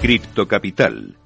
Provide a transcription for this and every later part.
Cripto Capital,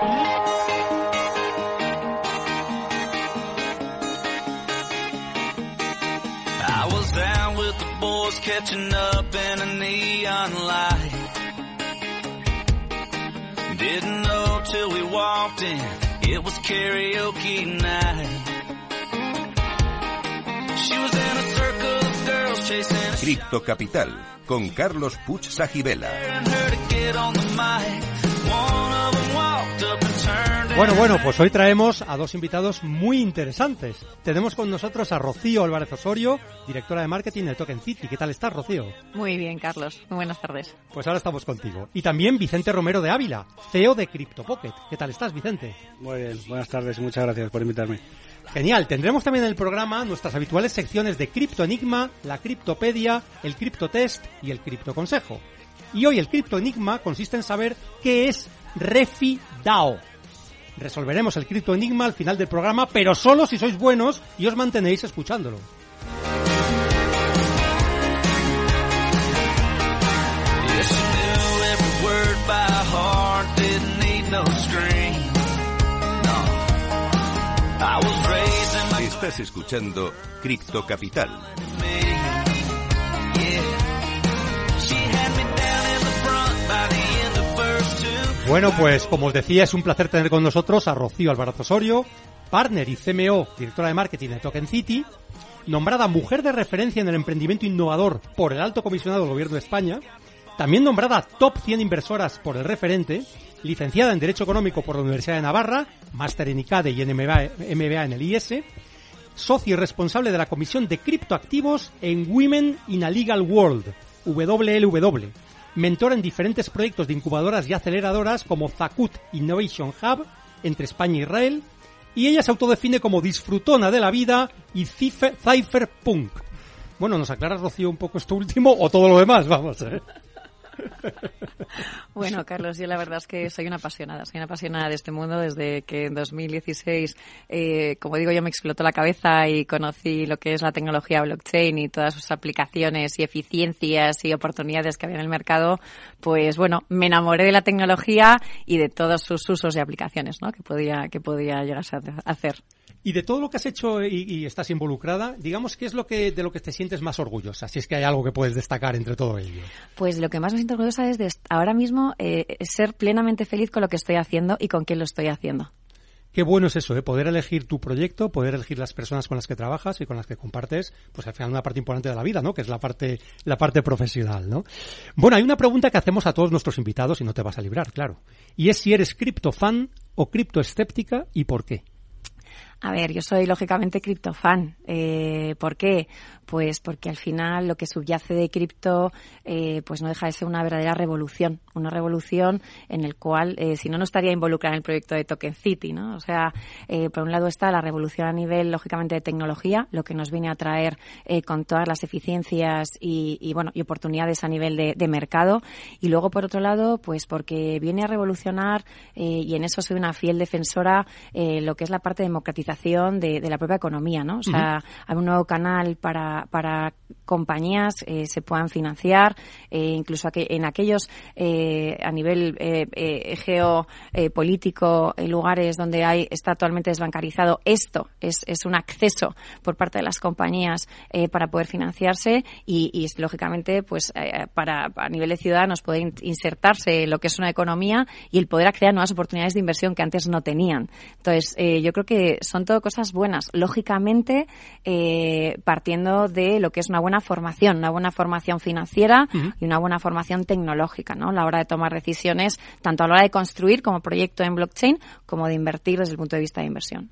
I was down with the boys catching up in a neon light. Didn't know till we walked in, it was karaoke night. She was in a circle of girls chasing Cripto Capital con Carlos Puch Sajibela. Bueno, bueno, pues hoy traemos a dos invitados muy interesantes. Tenemos con nosotros a Rocío Álvarez Osorio, directora de marketing de Token City. ¿Qué tal estás, Rocío? Muy bien, Carlos. Muy buenas tardes. Pues ahora estamos contigo. Y también Vicente Romero de Ávila, CEO de CryptoPocket. ¿Qué tal estás, Vicente? Muy bien, buenas tardes y muchas gracias por invitarme. Genial, tendremos también en el programa nuestras habituales secciones de Cripto Enigma, la Criptopedia, el Criptotest y el Cripto Consejo. Y hoy el Cripto Enigma consiste en saber qué es Refi DAO. Resolveremos el cripto enigma al final del programa, pero solo si sois buenos y os mantenéis escuchándolo. Estás escuchando Cripto Capital. Bueno, pues como os decía, es un placer tener con nosotros a Rocío Alvarado Osorio, partner y CMO, directora de marketing de Token City, nombrada mujer de referencia en el emprendimiento innovador por el Alto Comisionado del Gobierno de España, también nombrada top 100 inversoras por el referente, licenciada en Derecho Económico por la Universidad de Navarra, máster en ICADE y en MBA, en el IS, socio y responsable de la Comisión de Criptoactivos en Women in a Legal World, WLW, mentor en diferentes proyectos de incubadoras y aceleradoras como Zakut Innovation Hub entre España e Israel, y ella se autodefine como disfrutona de la vida y cypherpunk. Bueno, ¿nos aclaras, Rocío, un poco esto último o todo lo demás? Vamos, ¿eh? Bueno, Carlos, yo la verdad es que soy una apasionada, soy una apasionada de este mundo desde que en 2016, eh, como digo, yo me explotó la cabeza y conocí lo que es la tecnología blockchain y todas sus aplicaciones y eficiencias y oportunidades que había en el mercado, pues bueno, me enamoré de la tecnología y de todos sus usos y aplicaciones ¿no? que, podía, que podía llegarse a hacer. Y de todo lo que has hecho y, estás involucrada, digamos, ¿qué es lo que de lo que te sientes más orgullosa? Si es que hay algo que puedes destacar entre todo ello. Pues lo que más me siento orgullosa es de ahora mismo eh, ser plenamente feliz con lo que estoy haciendo y con quién lo estoy haciendo. Qué bueno es eso, ¿eh? poder elegir tu proyecto, poder elegir las personas con las que trabajas y con las que compartes, pues al final una parte importante de la vida, ¿no? Que es la parte, la parte profesional, ¿no? Bueno, hay una pregunta que hacemos a todos nuestros invitados y no te vas a librar, claro. Y es si eres criptofan o criptoescéptica y por qué. A ver, yo soy lógicamente criptofan. Eh, ¿Por qué? Pues porque al final lo que subyace de cripto eh, pues no deja de ser una verdadera revolución. Una revolución en el cual, eh, si no, no estaría involucrada en el proyecto de Token City, ¿no? O sea, eh, por un lado está la revolución a nivel, lógicamente, de tecnología, lo que nos viene a traer eh, con todas las eficiencias y, y, bueno, y oportunidades a nivel de, mercado. Y luego, por otro lado, pues porque viene a revolucionar, y en eso soy una fiel defensora, lo que es la parte de democratización de, la propia economía, ¿no? O sea, hay un nuevo canal para, para compañías eh, se puedan financiar, eh, incluso en aquellos eh, a nivel geopolítico, lugares donde hay está actualmente desbancarizado. Esto es, es un acceso por parte de las compañías para poder financiarse y, y lógicamente, pues para a nivel de ciudadanos poder insertarse en lo que es una economía y el poder acceder a nuevas oportunidades de inversión que antes no tenían. Entonces, yo creo que son todo cosas buenas. Lógicamente, partiendo de lo que es una buena formación, una buena formación financiera y una buena formación tecnológica, ¿no? A la hora de tomar decisiones, tanto a la hora de construir como proyecto en blockchain, como de invertir desde el punto de vista de inversión.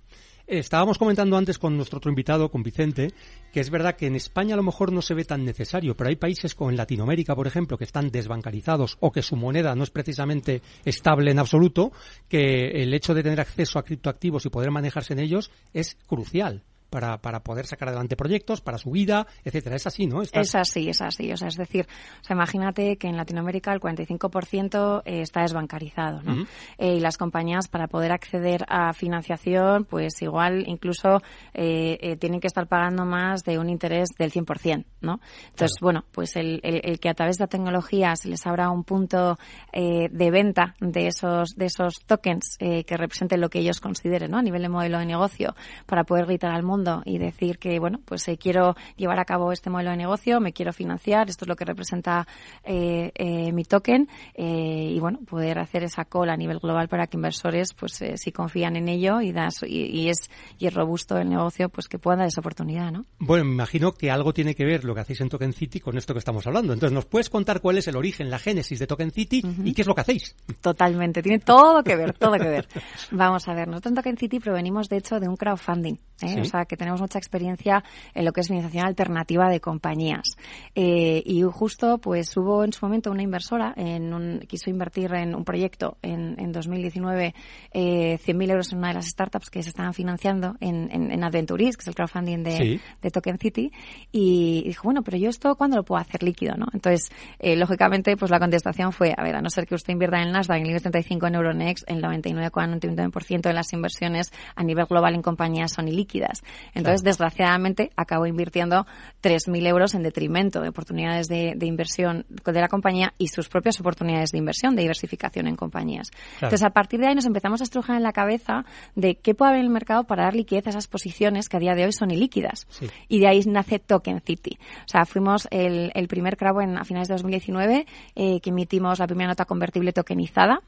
Estábamos comentando antes con nuestro otro invitado, con Vicente, que es verdad que en España a lo mejor no se ve tan necesario, pero hay países como en Latinoamérica, por ejemplo, que están desbancarizados o que su moneda no es precisamente estable en absoluto, que el hecho de tener acceso a criptoactivos y poder manejarse en ellos es crucial para, para poder sacar adelante proyectos, para su vida, etcétera. Es así, ¿no? Es así, es así. O sea, es decir, o sea, imagínate que en Latinoamérica el 45% eh, está desbancarizado, ¿no? Eh, y las compañías para poder acceder a financiación, pues igual incluso eh, tienen que estar pagando más de un interés del 100%, ¿no? Entonces, bueno, pues el, el, que a través de la tecnología se les abra un punto de venta de esos de esos tokens que representen lo que ellos consideren, ¿no? A nivel de modelo de negocio para poder gritar al mundo y decir que, bueno, pues eh, quiero llevar a cabo este modelo de negocio, me quiero financiar, esto es lo que representa eh, eh, mi token y, bueno, poder hacer esa cola a nivel global para que inversores, pues si confían en ello y, das, y, es, y es robusto el negocio, pues que puedan dar esa oportunidad, ¿no? Bueno, me imagino que algo tiene que ver lo que hacéis en Token City con esto que estamos hablando. Entonces, ¿nos puedes contar cuál es el origen, la génesis de Token City y qué es lo que hacéis? Totalmente, tiene todo que ver, todo que ver. Vamos a ver, nosotros en Token City provenimos, de hecho, de un crowdfunding. O sea, que tenemos mucha experiencia en lo que es financiación alternativa de compañías. Eh, y justo, pues hubo en su momento una inversora, en un, quiso invertir en un proyecto en, en 2019 eh, 100.000 euros en una de las startups que se estaban financiando en, en, en Adventuris, que es el crowdfunding de, de, Token City, y dijo, bueno, pero yo esto, ¿cuándo lo puedo hacer líquido? ¿no? Entonces, eh, lógicamente, pues la contestación fue, a ver, a no ser que usted invierta en el Nasdaq, en el 35 en Euronext, el 99,99% de las inversiones a nivel global en compañías son ilíquidas. Entonces, desgraciadamente, acabó invirtiendo 3.000 euros en detrimento de oportunidades de, inversión de la compañía y sus propias oportunidades de inversión, de diversificación en compañías. Entonces, a partir de ahí nos empezamos a estrujar en la cabeza de qué puede haber en el mercado para dar liquidez a esas posiciones que a día de hoy son ilíquidas. Y de ahí nace Token City. O sea, fuimos el, primer crowd en, a finales de 2019 eh, que emitimos la primera nota convertible tokenizada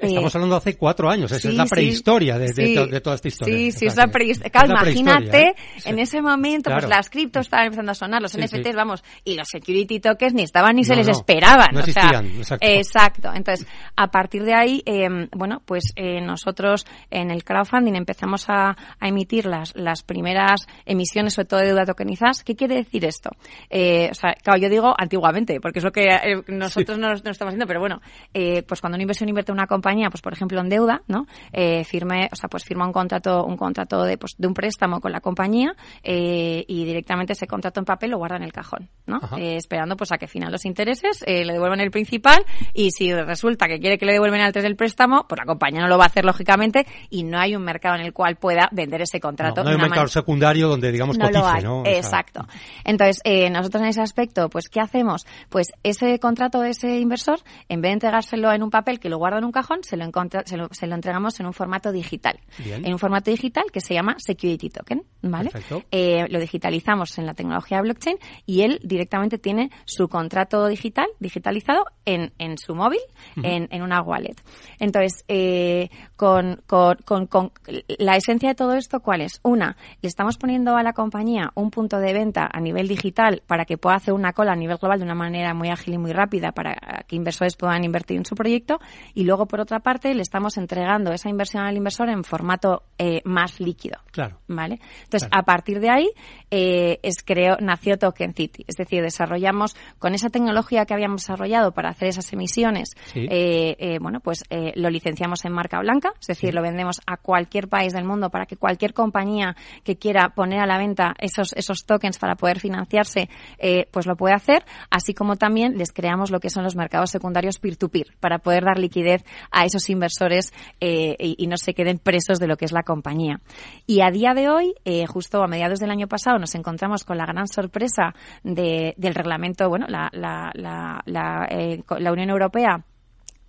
Estamos hablando de hace cuatro años, esa es la prehistoria de, toda esta historia. Sí, sí, es la prehistoria. Claro, imagínate, ¿eh? en ese momento, pues las criptos estaban empezando a sonar, los NFTs, vamos, y los security tokens ni estaban ni se les esperaban. No existían, exacto. exacto. Entonces, a partir de ahí, eh, bueno, pues eh, nosotros en el crowdfunding empezamos a, a, emitir las, las primeras emisiones, sobre todo de deuda tokenizadas. ¿Qué quiere decir esto? Eh, o sea, claro, yo digo antiguamente, porque es lo que eh, nosotros no, no, estamos haciendo, pero bueno, eh, pues cuando una inversión invierte en una compañía, pues por ejemplo en deuda, ¿no? Eh, firme, o sea, pues firma un contrato, un contrato de, pues, de un préstamo con la compañía eh, y directamente ese contrato en papel lo guarda en el cajón, ¿no? Eh, esperando pues a que final los intereses eh, le devuelvan el principal y si resulta que quiere que le devuelvan antes del préstamo, pues la compañía no lo va a hacer lógicamente y no hay un mercado en el cual pueda vender ese contrato. No, hay un mercado secundario donde digamos no cotice, ¿no? Exacto. Entonces, eh, nosotros en ese aspecto, pues ¿qué hacemos? Pues ese contrato de ese inversor, en vez de entregárselo en un papel que lo guarda en un cajón, se lo, se lo, se lo entregamos en un formato digital. En un formato digital que se llama Security Token, ¿vale? Eh, lo digitalizamos en la tecnología blockchain y él directamente tiene su contrato digital, digitalizado en, en su móvil, en, en, una wallet. Entonces, eh, con, con, con, con, la esencia de todo esto, ¿cuál es? Una, le estamos poniendo a la compañía un punto de venta a nivel digital para que pueda hacer una cola a nivel global de una manera muy ágil y muy rápida para que inversores puedan invertir en su proyecto. Y luego, por otra parte, le estamos entregando esa inversión al inversor en formato eh, más líquido. Claro. ¿Vale? Entonces, a partir de ahí, eh, es creo, nació Token City. Es decir, desarrollamos con esa tecnología que habíamos desarrollado para hacer esas emisiones, eh, eh, bueno, pues lo licenciamos en marca blanca, es decir, lo vendemos a cualquier país del mundo para que cualquier compañía que quiera poner a la venta esos, esos tokens para poder financiarse, pues lo puede hacer, así como también les creamos lo que son los mercados secundarios peer-to-peer, para poder dar liquidez a esos inversores eh, y, no se queden presos de lo que es la, compañía. Y a día de hoy, eh, justo a mediados del año pasado, nos encontramos con la gran sorpresa de, del reglamento, bueno, la, la, la, la, eh, la Unión Europea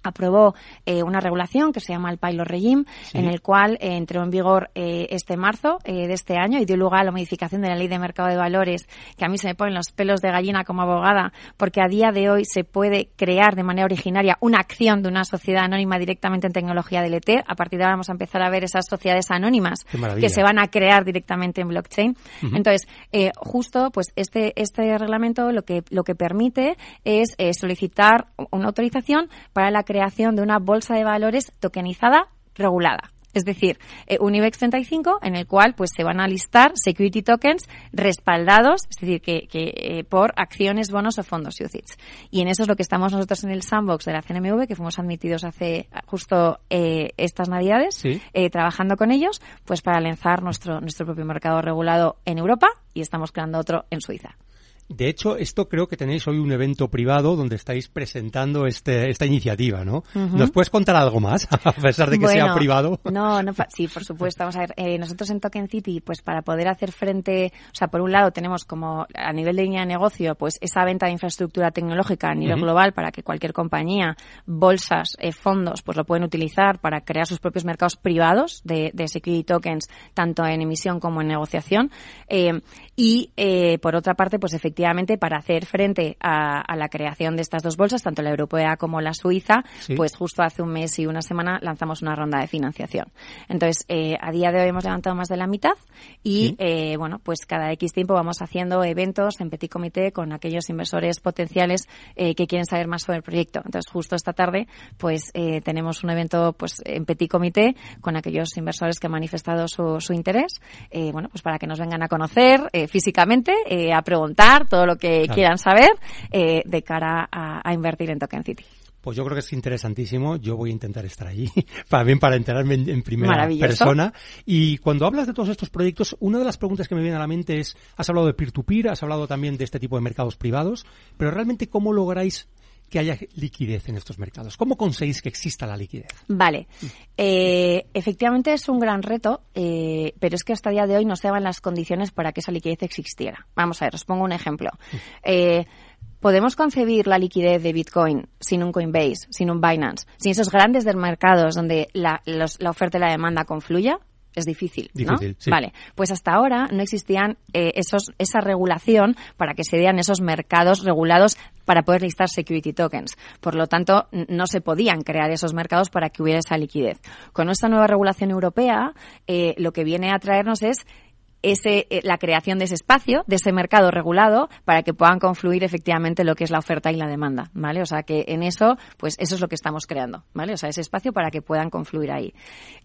aprobó eh, una regulación que se llama el Pilot Regime, en el cual eh, entró en vigor eh, este marzo de este año y dio lugar a la modificación de la ley de mercado de valores, que a mí se me ponen los pelos de gallina como abogada, porque a día de hoy se puede crear de manera originaria una acción de una sociedad anónima directamente en tecnología DLT. A partir de ahora vamos a empezar a ver esas sociedades anónimas que se van a crear directamente en blockchain. Uh -huh. Entonces, justo, pues este este reglamento lo que lo que permite es solicitar una autorización para la creación de una bolsa de valores tokenizada regulada. Es decir, eh, un IBEX 35 en el cual pues se van a listar security tokens respaldados, es decir, que, que eh, por acciones, bonos o fondos UCITS. Y en eso es lo que estamos nosotros en el sandbox de la CNMV, que fuimos admitidos hace justo eh, estas navidades, ¿Sí? Eh, trabajando con ellos, pues para lanzar nuestro, nuestro propio mercado regulado en Europa y estamos creando otro en Suiza. De hecho, esto creo que tenéis hoy un evento privado donde estáis presentando este, esta iniciativa, ¿no? Uh -huh. ¿Nos puedes contar algo más, a pesar de que bueno, sea privado? No, no, sí, por supuesto. Vamos a ver, eh, nosotros en Token City, pues para poder hacer frente, o sea, por un lado tenemos como a nivel de línea de negocio, pues esa venta de infraestructura tecnológica a nivel uh -huh. global para que cualquier compañía, bolsas, eh, fondos, pues lo pueden utilizar para crear sus propios mercados privados de, de security tokens, tanto en emisión como en negociación. Eh, y, por otra parte, pues efectivamente efectivamente para hacer frente a, a, la creación de estas dos bolsas, tanto la europea como la suiza, sí. pues justo hace un mes y una semana lanzamos una ronda de financiación. Entonces, eh, a día de hoy hemos levantado más de la mitad y, sí. eh, bueno, pues cada X tiempo vamos haciendo eventos en petit comité con aquellos inversores potenciales eh, que quieren saber más sobre el proyecto. Entonces, justo esta tarde, pues tenemos un evento pues en petit comité con aquellos inversores que han manifestado su, su interés, bueno, pues para que nos vengan a conocer físicamente, a preguntar, todo lo que claro. quieran saber eh, de cara a, a, invertir en Token City. Pues yo creo que es interesantísimo. Yo voy a intentar estar allí, también para enterarme en, en primera persona. Y cuando hablas de todos estos proyectos, una de las preguntas que me viene a la mente es, has hablado de peer-to-peer, -peer, has hablado también de este tipo de mercados privados, pero realmente cómo lográis que haya liquidez en estos mercados? ¿Cómo conseguís que exista la liquidez? Vale. Eh, efectivamente es un gran reto, eh, pero es que hasta el día de hoy no se daban las condiciones para que esa liquidez existiera. Vamos a ver, os pongo un ejemplo. Eh, ¿Podemos concebir la liquidez de Bitcoin sin un Coinbase, sin un Binance, sin esos grandes mercados donde la, los, la oferta y la demanda confluya? Es difícil, ¿no? Difícil, sí. Vale, pues hasta ahora no existían eh, esos, esa regulación para que se dieran esos mercados regulados para poder listar security tokens. Por lo tanto, no se podían crear esos mercados para que hubiera esa liquidez. Con esta nueva regulación europea, eh, lo que viene a traernos es ese, eh, la creación de ese espacio, de ese mercado regulado, para que puedan confluir efectivamente lo que es la oferta y la demanda, ¿vale? O sea que en eso, pues eso es lo que estamos creando, ¿vale? O sea, ese espacio para que puedan confluir ahí.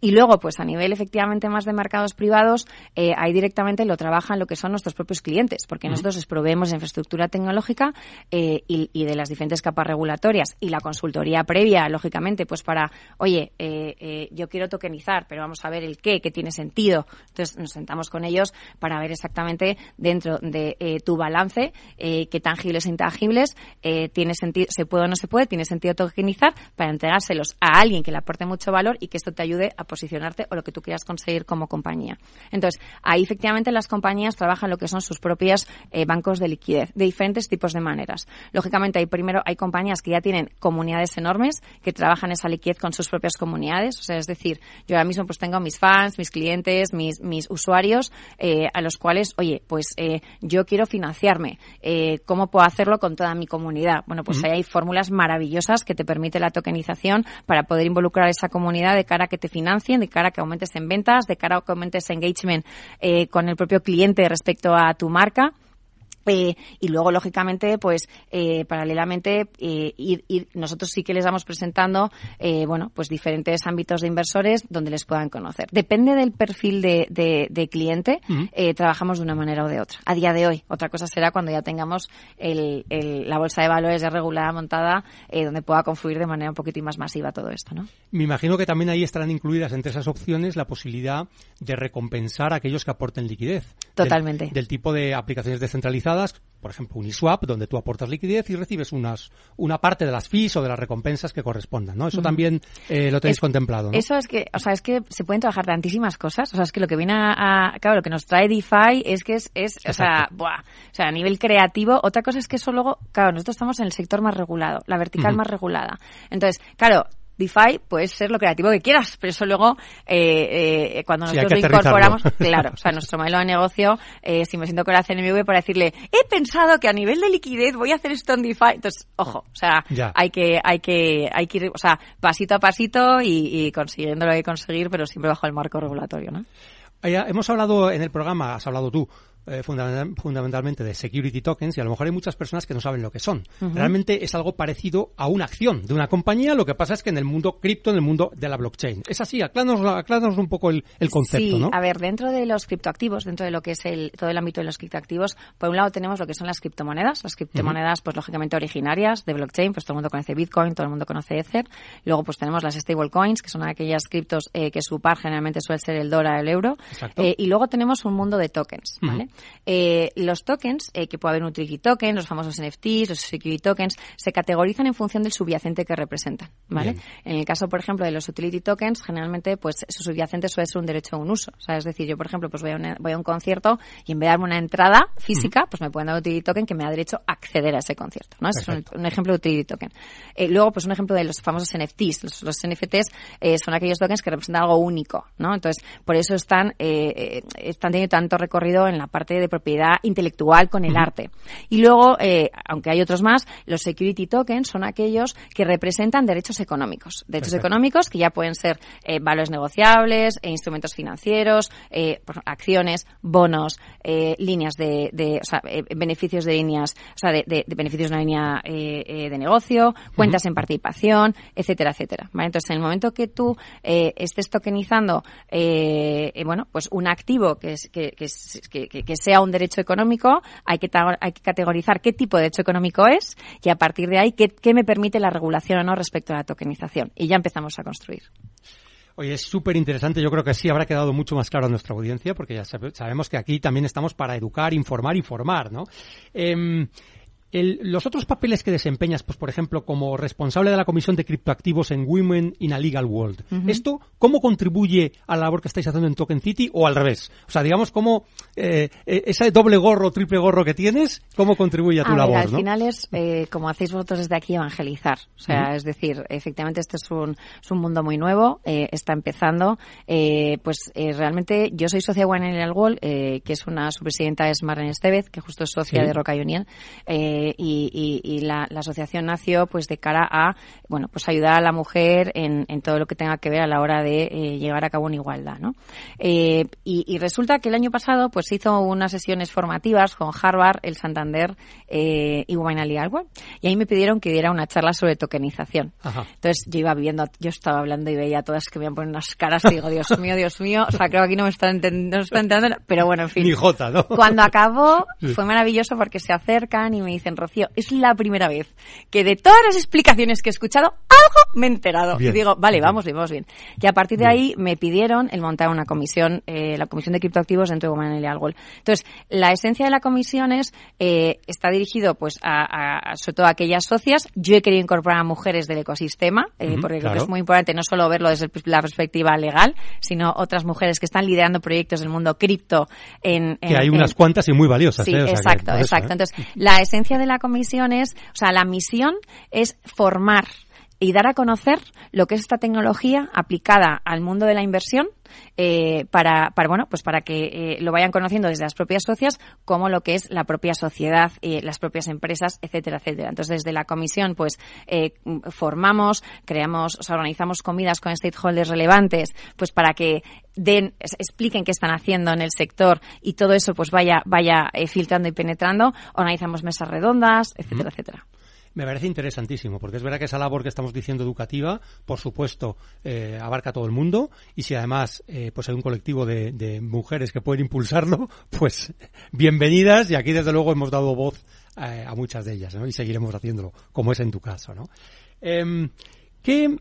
Y luego, pues a nivel efectivamente más de mercados privados, eh, ahí directamente lo trabajan lo que son nuestros propios clientes, porque uh -huh. nosotros les proveemos de infraestructura tecnológica eh, y, y, de las diferentes capas regulatorias y la consultoría previa, lógicamente, pues para, oye, eh, yo quiero tokenizar, pero vamos a ver el qué, qué tiene sentido. Entonces nos sentamos con ellos para ver exactamente dentro de eh, tu balance eh, qué tangibles e intangibles eh, tiene sentido, se puede o no se puede, tiene sentido tokenizar para entregárselos a alguien que le aporte mucho valor y que esto te ayude a posicionarte o lo que tú quieras conseguir como compañía. Entonces, ahí efectivamente las compañías trabajan lo que son sus propios eh, bancos de liquidez de diferentes tipos de maneras. Lógicamente, hay primero hay compañías que ya tienen comunidades enormes que trabajan esa liquidez con sus propias comunidades, o sea, es decir, yo ahora mismo pues tengo mis fans, mis clientes, mis, mis usuarios eh, a los cuales, oye, pues eh, yo quiero financiarme, eh, ¿cómo puedo hacerlo con toda mi comunidad? Bueno, pues uh -huh. ahí hay fórmulas maravillosas que te permite la tokenización para poder involucrar a esa comunidad de cara a que te financien, de cara a que aumentes en ventas, de cara a que aumentes engagement eh, con el propio cliente respecto a tu marca. Eh, y luego, lógicamente, pues eh, paralelamente, eh, ir, ir, nosotros sí que les vamos presentando, eh, bueno, pues diferentes ámbitos de inversores donde les puedan conocer. Depende del perfil de, de, de cliente, uh -huh. trabajamos de una manera o de otra. A día de hoy, otra cosa será cuando ya tengamos el, el, la bolsa de valores ya regulada, montada, donde pueda confluir de manera un poquitín más masiva todo esto, ¿no? Me imagino que también ahí estarán incluidas entre esas opciones la posibilidad de recompensar a aquellos que aporten liquidez. Totalmente. Del, tipo de aplicaciones descentralizadas, por ejemplo, Uniswap, donde tú aportas liquidez y recibes unas, una parte de las fees o de las recompensas que correspondan, ¿no? Eso también eh, lo tenéis contemplado, ¿no? Eso es que, o sea, es que se pueden trabajar tantísimas cosas, o sea, es que lo que viene a, claro, lo que nos trae DeFi es que es, es o sea, buah, o sea, a nivel creativo, otra cosa es que eso luego, claro, nosotros estamos en el sector más regulado, la vertical más regulada. Entonces, claro, DeFi puede ser lo creativo que quieras, pero eso luego, eh, eh, cuando nosotros lo incorporamos, claro, o sea, nuestro modelo de negocio, eh, si me siento con la CNMV para decirle, he pensado que a nivel de liquidez voy a hacer esto en DeFi, entonces, ojo, o sea, hay que, hay que, hay que ir, o sea, pasito a pasito y, y consiguiendo lo que conseguir, pero siempre bajo el marco regulatorio, ¿no? Hemos hablado en el programa, has hablado tú, eh, fundamentalmente de security tokens y a lo mejor hay muchas personas que no saben lo que son. Realmente es algo parecido a una acción de una compañía, lo que pasa es que en el mundo cripto, en el mundo de la blockchain. Es así, acláranos, un poco el, concepto, sí, ¿no? a ver, dentro de los criptoactivos, dentro de lo que es el, todo el ámbito de los criptoactivos, por un lado tenemos lo que son las criptomonedas, las criptomonedas pues lógicamente originarias de blockchain, pues todo el mundo conoce Bitcoin, todo el mundo conoce Ether. Luego pues tenemos las stablecoins, que son aquellas criptos eh, que su par generalmente suele ser el dólar, el euro. Eh, y luego tenemos un mundo de tokens, ¿vale? Eh, los tokens, eh, que puede haber un utility token, los famosos NFTs, los security tokens, se categorizan en función del subyacente que representan, ¿vale? En el caso, por ejemplo, de los utility tokens, generalmente, pues su subyacente suele ser un derecho a un uso. O sea, es decir, yo, por ejemplo, pues voy a, voy a un concierto y en vez de darme una entrada física, pues me pueden dar un utility token que me da derecho a acceder a ese concierto, ¿no? es un, ejemplo de utility token. Eh, luego, pues un ejemplo de los famosos NFTs. Los, los NFTs eh, son aquellos tokens que representan algo único, ¿no? Entonces, por eso están, están teniendo tanto recorrido en la parte de propiedad intelectual con el arte. Y luego, eh, aunque hay otros más, los security tokens son aquellos que representan derechos económicos. Derechos económicos que ya pueden ser eh, valores negociables, e instrumentos financieros, eh, acciones, bonos, líneas de, de o sea, beneficios de líneas, o sea, de, beneficios de una línea de negocio, cuentas en participación, etcétera, etcétera. Entonces, en el momento que tú estés tokenizando, bueno, pues un activo que, es, que, que, que sea un derecho económico, hay que, hay que categorizar qué tipo de derecho económico es y a partir de ahí qué, qué me permite la regulación o no respecto a la tokenización. Y ya empezamos a construir. Oye, es súper interesante. Yo creo que sí habrá quedado mucho más claro a nuestra audiencia, porque ya sabemos que aquí también estamos para educar, informar y formar, ¿no? Eh, los otros papeles que desempeñas, pues por ejemplo, como responsable de la Comisión de Criptoactivos en Women in a Legal World, ¿esto cómo contribuye a la labor que estáis haciendo en Token City o al revés? O sea, digamos, cómo eh, eh, ese doble gorro, triple gorro que tienes, ¿cómo contribuye a tu labor? al final es, eh, como hacéis vosotros desde aquí, evangelizar. O sea, es decir, efectivamente este es un, es un mundo muy nuevo, está empezando. pues realmente yo soy socia de Women in a Legal World, que es una, su presidenta es Marlene Estevez, que justo es socia de Roca Union. Eh, y, la, asociación nació pues de cara a bueno pues ayudar a la mujer en, todo lo que tenga que ver a la hora de eh, llevar a cabo una igualdad ¿no? Eh, y, resulta que el año pasado pues hizo unas sesiones formativas con Harvard, el Santander y Women Legal y ahí me pidieron que diera una charla sobre tokenización. Entonces yo iba viendo, yo estaba hablando y veía a todas que me iban poner unas caras y digo, Dios mío, Dios mío, o sea, creo que aquí no me están entendiendo, entendiendo, pero bueno, en fin. Ni jota, ¿no? Cuando acabó fue maravilloso porque se acercan y me dicen, Rocío, es la primera vez que de todas las explicaciones que he escuchado, algo me he enterado. y digo, vale, vamos bien, vamos bien. Y a partir de ahí me pidieron el montar una comisión, eh, la comisión de criptoactivos dentro de Women Legal Entonces, la esencia de la comisión es, eh, está dirigido pues a, sobre todo a aquellas socias. Yo he querido incorporar a mujeres del ecosistema, eh, porque creo que es muy importante no solo verlo desde la perspectiva legal, sino otras mujeres que están liderando proyectos del mundo cripto en, que hay unas cuantas y muy valiosas. Sí, exacto, exacto. Entonces, la esencia de la comisión es, o sea, la misión es formar y dar a conocer lo que es esta tecnología aplicada al mundo de la inversión eh, para, para, bueno, pues para que eh, lo vayan conociendo desde las propias socias como lo que es la propia sociedad, y las propias empresas, etcétera, etcétera. Entonces, desde la comisión, pues eh, formamos, creamos, o organizamos comidas con stakeholders relevantes, pues para que den, expliquen qué están haciendo en el sector y todo eso pues vaya, vaya filtrando y penetrando. Organizamos mesas redondas, etcétera, etcétera. Me parece interesantísimo, porque es verdad que esa labor que estamos diciendo educativa, por supuesto, eh, abarca a todo el mundo, y si además eh, pues hay un colectivo de, mujeres que pueden impulsarlo, pues bienvenidas, y aquí desde luego hemos dado voz a muchas de ellas, ¿no? Y seguiremos haciéndolo, como es en tu caso, ¿no? Em, ¿Qué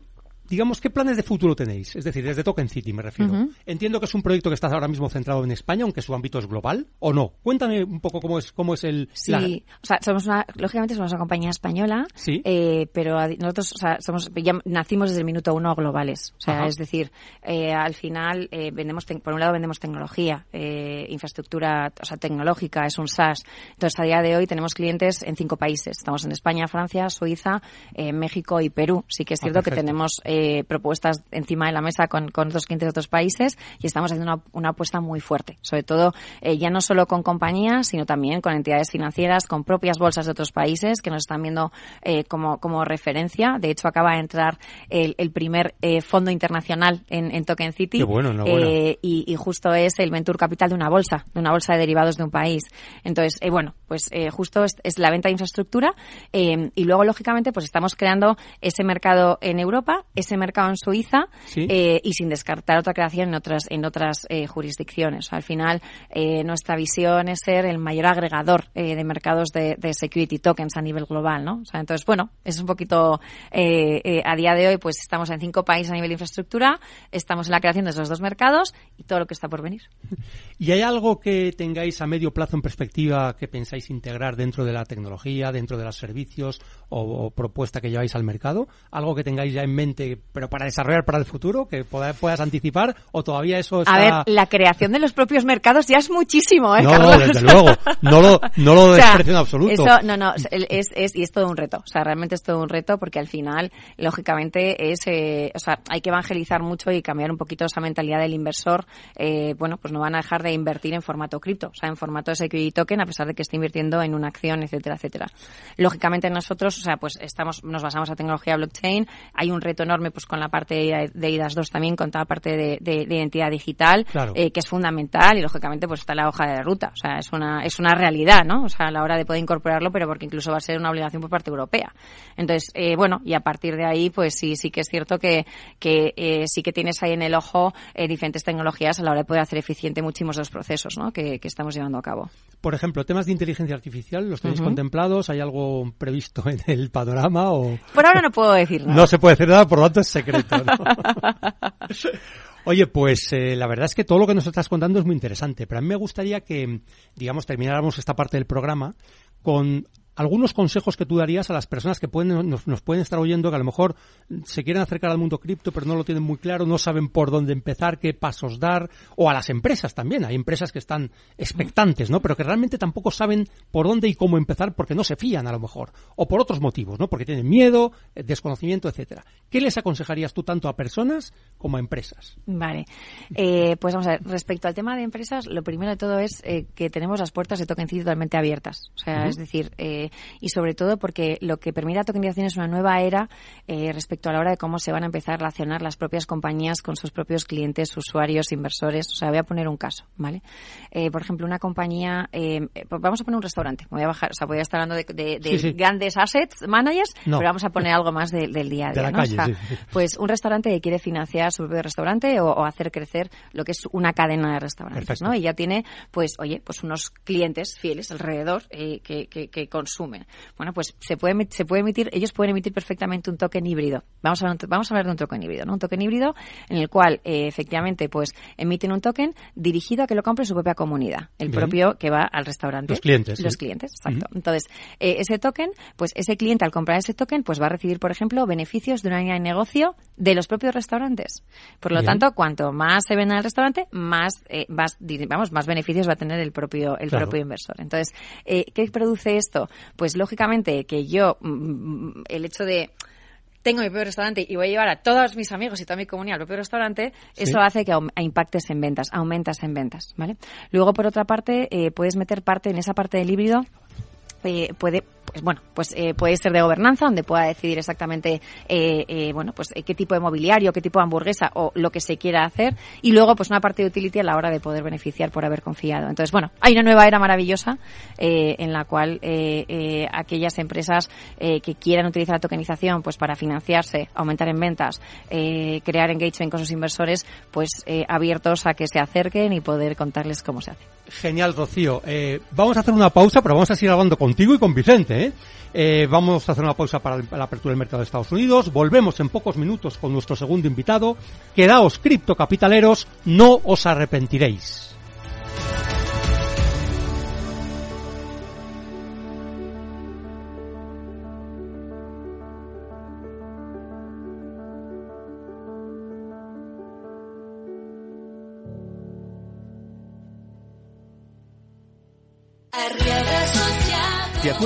digamos, ¿qué planes de futuro tenéis? Es decir, desde Token City me refiero. Entiendo que es un proyecto que está ahora mismo centrado en España, aunque su ámbito es global, ¿o no? Cuéntame un poco cómo es, cómo es el... Sí, o sea, somos una, lógicamente somos una compañía española, ¿Sí? eh, pero nosotros, o sea, somos, ya nacimos desde el minuto uno globales. O sea, es decir, eh, al final, eh, vendemos, por un lado vendemos tecnología, eh, infraestructura, o sea, tecnológica, es un SaaS. Entonces, a día de hoy tenemos clientes en cinco países. Estamos en España, Francia, Suiza, eh, México y Perú. Sí que es ah, cierto que tenemos eh, propuestas encima de la mesa con, con otros clientes de otros países y estamos haciendo una, una apuesta muy fuerte. Sobre todo, eh, ya no solo con compañías, sino también con entidades financieras, con propias bolsas de otros países que nos están viendo eh, como, como referencia. De hecho, acaba de entrar el, el primer eh, fondo internacional en, en, Token City. Qué bueno, eh, y, y, justo es el Venture Capital de una bolsa, de una bolsa de derivados de un país. Entonces, eh, bueno, pues eh, justo es, es, la venta de infraestructura eh, y luego, lógicamente, pues estamos creando ese mercado en Europa, ese mercado en Suiza ¿Sí? eh, y sin descartar otra creación en otras, en otras eh, jurisdicciones. Al final, eh, nuestra visión es ser el mayor agregador de mercados de, de, security tokens a nivel global, ¿no? O sea, entonces, bueno, es un poquito, a día de hoy, pues estamos en cinco países a nivel de infraestructura, estamos en la creación de esos dos mercados y todo lo que está por venir. ¿Y hay algo que tengáis a medio plazo en perspectiva que pensáis integrar dentro de la tecnología, dentro de los servicios o, o propuesta que lleváis al mercado? ¿Algo que tengáis ya en mente, pero para desarrollar para el futuro, que puedas, puedas anticipar o todavía eso está... A ver, la creación de los propios mercados ya es muchísimo, ¿eh, No, Carlos? desde luego, no lo, no lo O sea, desprecio en absoluto. Eso, no, no, es, es, y es todo un reto. O sea, realmente es todo un reto porque al final, lógicamente, es, eh, o sea, hay que evangelizar mucho y cambiar un poquito esa mentalidad del inversor. Eh, bueno, pues no van a dejar de invertir en formato cripto, o sea, en formato de security token, a pesar de que esté invirtiendo en una acción, etcétera, etcétera. Lógicamente nosotros, o sea, pues estamos, nos basamos a tecnología blockchain. Hay un reto enorme, pues con la parte de IDAS 2 también, con toda la parte de, de, de identidad digital, claro. eh, que es fundamental y lógicamente pues está la hoja de ruta. O sea, es una, es una realidad, ¿no? O sea, a la hora de poder incorporarlo, pero porque incluso va a ser una obligación por parte europea. Entonces, eh, bueno, y a partir de ahí, pues sí, sí que es cierto que, que eh, sí que tienes ahí en el ojo eh, diferentes tecnologías a la hora de poder hacer eficiente muchísimos de los procesos, ¿no? Que, que estamos llevando a cabo. Por ejemplo, temas de inteligencia artificial, ¿los tenéis uh -huh. contemplados? ¿Hay algo previsto en el panorama? O... Por ahora no puedo decir nada. No se puede decir nada, por lo tanto es secreto. ¿no? Oye, pues eh, la verdad es que todo lo que nos estás contando es muy interesante, pero a mí me gustaría que, digamos, termináramos esta parte del programa con algunos consejos que tú darías a las personas que pueden, nos, nos, pueden estar oyendo, que a lo mejor se quieren acercar al mundo cripto, pero no lo tienen muy claro, no saben por dónde empezar, qué pasos dar, o a las empresas también. Hay empresas que están expectantes, ¿no? Pero que realmente tampoco saben por dónde y cómo empezar porque no se fían a lo mejor, o por otros motivos, ¿no? Porque tienen miedo, desconocimiento, etcétera. ¿Qué les aconsejarías tú tanto a personas como a empresas? Vale. Eh, pues vamos a ver, respecto al tema de empresas, lo primero de todo es eh, que tenemos las puertas de Token totalmente abiertas. O sea, uh -huh. es decir, eh, y sobre todo porque lo que permite la tokenización es una nueva era eh, respecto a la hora de cómo se van a empezar a relacionar las propias compañías con sus propios clientes, usuarios, inversores. O sea, voy a poner un caso, ¿vale? Eh, por ejemplo, una compañía, eh, vamos a poner un restaurante. Voy a bajar, o sea, voy a estar hablando de, de, de sí, sí. grandes assets, managers, no. pero vamos a poner algo más de, del día a día. De la ¿no? calle, o sea, sí. Pues un restaurante que quiere financiar su propio restaurante o, o hacer crecer lo que es una cadena de restaurantes, Perfecto. ¿no? Y ya tiene, pues, oye, pues unos clientes fieles alrededor eh, que, que, que Bueno, pues se puede, se puede emitir, ellos pueden emitir perfectamente un token híbrido. Vamos a, vamos a hablar de un token híbrido, ¿no? Un token híbrido en el cual, eh, efectivamente, pues emiten un token dirigido a que lo compre su propia comunidad, el Bien. propio que va al restaurante. Los clientes. Los sí. clientes, exacto. Uh -huh. Entonces, eh, ese token, pues ese cliente al comprar ese token, pues va a recibir, por ejemplo, beneficios de una línea de negocio de los propios restaurantes. Por lo Bien. tanto, cuanto más se venda en el restaurante, más, eh, más, vamos, más beneficios va a tener el propio, el claro. propio inversor. Entonces, eh, ¿qué produce esto? Pues lógicamente que yo, mm, el hecho de tengo mi propio restaurante y voy a llevar a todos mis amigos y toda mi comunidad al propio restaurante, sí. eso hace que impactes en ventas, aumentas en ventas, ¿vale? Luego, por otra parte, eh, puedes meter parte en esa parte del híbrido eh, puede pues bueno pues eh, puede ser de gobernanza donde pueda decidir exactamente eh, eh bueno pues eh, qué tipo de mobiliario qué tipo de hamburguesa o lo que se quiera hacer. Y luego pues una parte de utility a la hora de poder beneficiar por haber confiado. Entonces bueno hay una nueva era maravillosa eh, en la cual aquellas empresas que quieran utilizar la tokenización pues para financiarse aumentar en ventas crear engagement con sus inversores pues abiertos a que se acerquen y poder contarles cómo se hace Genial, Rocío. Eh, vamos a hacer una pausa, pero vamos a seguir hablando contigo y con Vicente. ¿eh? Eh, vamos a hacer una pausa para la apertura del mercado de Estados Unidos. Volvemos en pocos minutos con nuestro segundo invitado. Quedaos criptocapitaleros, no os arrepentiréis.